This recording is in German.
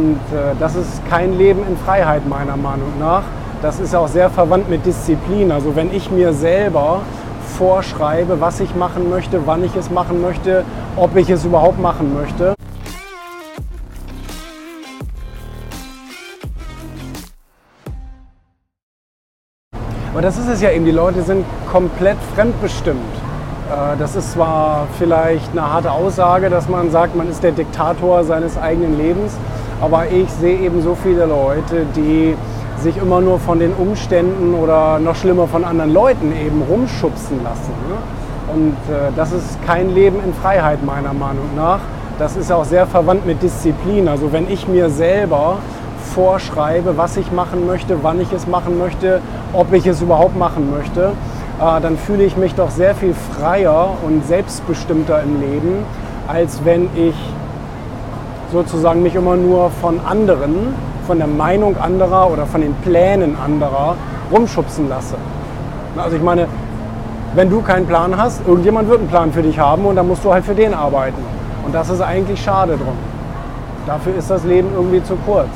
Und äh, das ist kein Leben in Freiheit meiner Meinung nach. Das ist auch sehr verwandt mit Disziplin. Also wenn ich mir selber vorschreibe, was ich machen möchte, wann ich es machen möchte, ob ich es überhaupt machen möchte. Aber das ist es ja eben, die Leute sind komplett fremdbestimmt. Äh, das ist zwar vielleicht eine harte Aussage, dass man sagt, man ist der Diktator seines eigenen Lebens, aber ich sehe eben so viele Leute, die sich immer nur von den Umständen oder noch schlimmer von anderen Leuten eben rumschubsen lassen. Ne? Und äh, das ist kein Leben in Freiheit meiner Meinung nach. Das ist auch sehr verwandt mit Disziplin. Also wenn ich mir selber vorschreibe, was ich machen möchte, wann ich es machen möchte, ob ich es überhaupt machen möchte, äh, dann fühle ich mich doch sehr viel freier und selbstbestimmter im Leben, als wenn ich sozusagen mich immer nur von anderen, von der Meinung anderer oder von den Plänen anderer rumschubsen lasse. Also ich meine, wenn du keinen Plan hast, irgendjemand wird einen Plan für dich haben und dann musst du halt für den arbeiten. Und das ist eigentlich schade drum. Dafür ist das Leben irgendwie zu kurz.